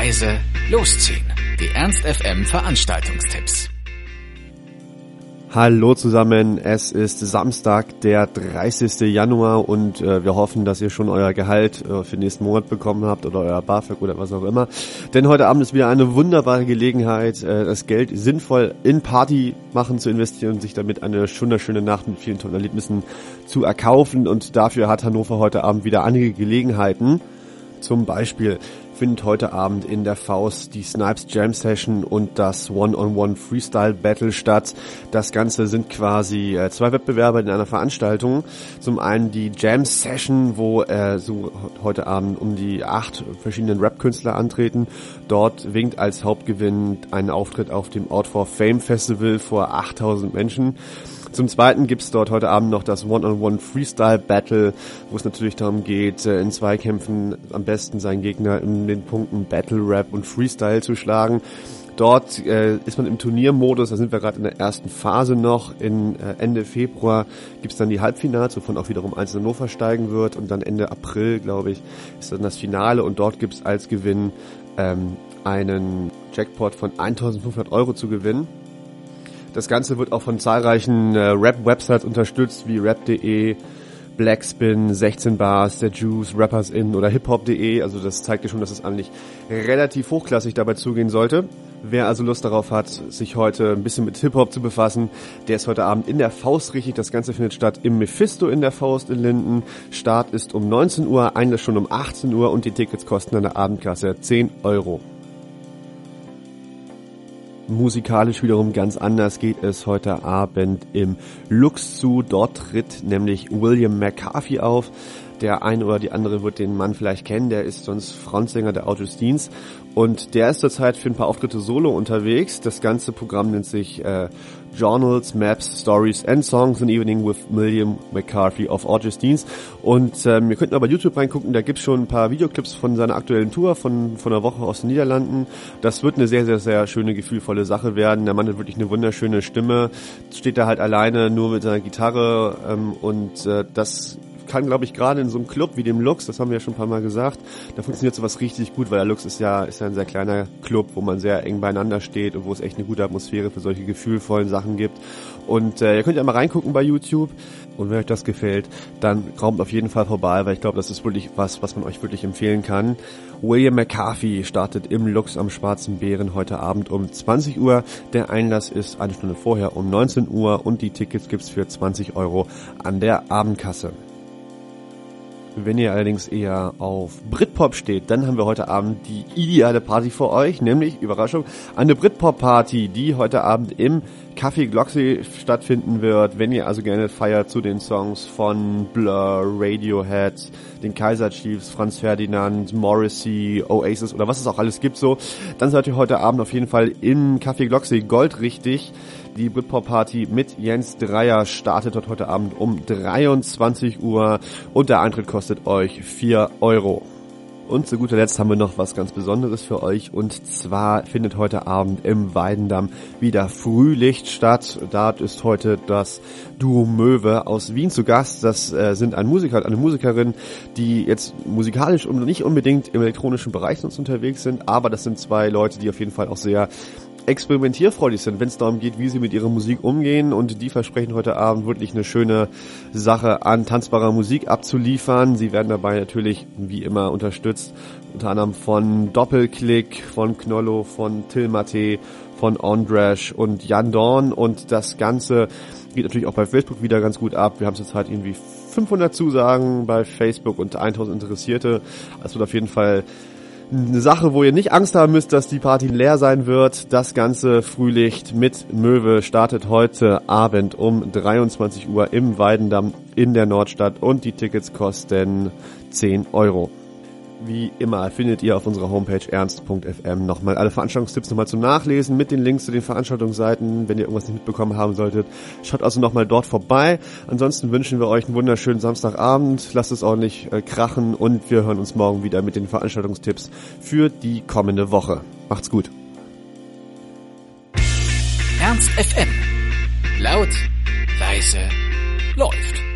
leise, losziehen. Die Ernst FM Veranstaltungstipps. Hallo zusammen, es ist Samstag, der 30. Januar und äh, wir hoffen, dass ihr schon euer Gehalt äh, für nächsten Monat bekommen habt oder euer BAföG oder was auch immer. Denn heute Abend ist wieder eine wunderbare Gelegenheit, äh, das Geld sinnvoll in Party machen zu investieren und sich damit eine wunderschöne Nacht mit vielen tollen Erlebnissen zu erkaufen und dafür hat Hannover heute Abend wieder einige Gelegenheiten. Zum Beispiel findet heute Abend in der Faust die Snipes Jam Session und das One-on-One Freestyle Battle statt. Das Ganze sind quasi äh, zwei Wettbewerbe in einer Veranstaltung. Zum einen die Jam Session, wo äh, so heute Abend um die acht verschiedenen Rap-Künstler antreten. Dort winkt als Hauptgewinn ein Auftritt auf dem Out for Fame Festival vor 8000 Menschen. Zum Zweiten gibt's dort heute Abend noch das One-on-One Freestyle Battle, wo es natürlich darum geht, äh, in Zweikämpfen am besten seinen Gegner in den Punkten Battle Rap und Freestyle zu schlagen. Dort äh, ist man im Turniermodus, da sind wir gerade in der ersten Phase noch. In äh, Ende Februar gibt's dann die Halbfinals, wovon auch wiederum eins in Hannover steigen wird. Und dann Ende April, glaube ich, ist dann das Finale. Und dort gibt's als Gewinn ähm, einen Jackpot von 1500 Euro zu gewinnen. Das Ganze wird auch von zahlreichen äh, Rap-Websites unterstützt, wie rap.de, Blackspin, 16 Bars, der Juice, Rappers In oder hiphop.de. Also das zeigt ja schon, dass es eigentlich relativ hochklassig dabei zugehen sollte. Wer also Lust darauf hat, sich heute ein bisschen mit Hip-Hop zu befassen, der ist heute Abend in der Faust richtig. Das Ganze findet statt im Mephisto in der Faust in Linden. Start ist um 19 Uhr, Einlass schon um 18 Uhr und die Tickets kosten an der Abendkasse 10 Euro. Musikalisch wiederum ganz anders geht es heute Abend im Lux zu. Dort tritt nämlich William McCarthy auf. Der eine oder die andere wird den Mann vielleicht kennen, der ist sonst Frontsänger der Augustins und der ist zurzeit für ein paar Auftritte solo unterwegs. Das ganze Programm nennt sich äh, Journals, Maps, Stories and Songs in Evening with William McCarthy of Augustines. Und ähm, ihr könnt mal bei YouTube reingucken, da gibt's schon ein paar Videoclips von seiner aktuellen Tour von, von einer Woche aus den Niederlanden. Das wird eine sehr, sehr, sehr schöne, gefühlvolle Sache werden. Der Mann hat wirklich eine wunderschöne Stimme, steht da halt alleine nur mit seiner Gitarre ähm, und äh, das kann, glaube ich, gerade in so einem Club wie dem Lux, das haben wir ja schon ein paar Mal gesagt, da funktioniert sowas richtig gut, weil der Lux ist ja, ist ja ein sehr kleiner Club, wo man sehr eng beieinander steht und wo es echt eine gute Atmosphäre für solche gefühlvollen Sachen gibt. Und äh, ihr könnt ja mal reingucken bei YouTube und wenn euch das gefällt, dann kommt auf jeden Fall vorbei, weil ich glaube, das ist wirklich was, was man euch wirklich empfehlen kann. William McCarthy startet im Lux am Schwarzen Bären heute Abend um 20 Uhr. Der Einlass ist eine Stunde vorher um 19 Uhr und die Tickets gibt's für 20 Euro an der Abendkasse. Wenn ihr allerdings eher auf Britpop steht, dann haben wir heute Abend die ideale Party für euch, nämlich, Überraschung, eine Britpop-Party, die heute Abend im Café Gloxy stattfinden wird. Wenn ihr also gerne feiert zu den Songs von Blur, Radiohead, den Kaiser Chiefs, Franz Ferdinand, Morrissey, Oasis oder was es auch alles gibt so, dann seid ihr heute Abend auf jeden Fall im Café Gloxy goldrichtig. Die Britpop Party mit Jens Dreier startet dort heute Abend um 23 Uhr und der Eintritt kostet euch 4 Euro. Und zu guter Letzt haben wir noch was ganz Besonderes für euch und zwar findet heute Abend im Weidendamm wieder Frühlicht statt. Dort ist heute das Duo Möwe aus Wien zu Gast. Das äh, sind ein Musiker und eine Musikerin, die jetzt musikalisch und nicht unbedingt im elektronischen Bereich sonst unterwegs sind, aber das sind zwei Leute, die auf jeden Fall auch sehr experimentierfreudig sind, wenn es darum geht, wie sie mit ihrer Musik umgehen. Und die versprechen heute Abend wirklich eine schöne Sache an tanzbarer Musik abzuliefern. Sie werden dabei natürlich wie immer unterstützt, unter anderem von Doppelklick, von Knollo, von Tilmate, von Ondrash und Jan Dorn. Und das Ganze geht natürlich auch bei Facebook wieder ganz gut ab. Wir haben zurzeit irgendwie 500 Zusagen bei Facebook und 1000 Interessierte. Es wird auf jeden Fall eine Sache, wo ihr nicht Angst haben müsst, dass die Party leer sein wird. Das ganze Frühlicht mit Möwe startet heute Abend um 23 Uhr im Weidendamm in der Nordstadt und die Tickets kosten 10 Euro. Wie immer findet ihr auf unserer Homepage ernst.fm nochmal alle Veranstaltungstipps nochmal zum Nachlesen mit den Links zu den Veranstaltungsseiten. Wenn ihr irgendwas nicht mitbekommen haben solltet, schaut also nochmal dort vorbei. Ansonsten wünschen wir euch einen wunderschönen Samstagabend. Lasst es ordentlich äh, krachen und wir hören uns morgen wieder mit den Veranstaltungstipps für die kommende Woche. Macht's gut. Ernst FM. Laut, leise, läuft.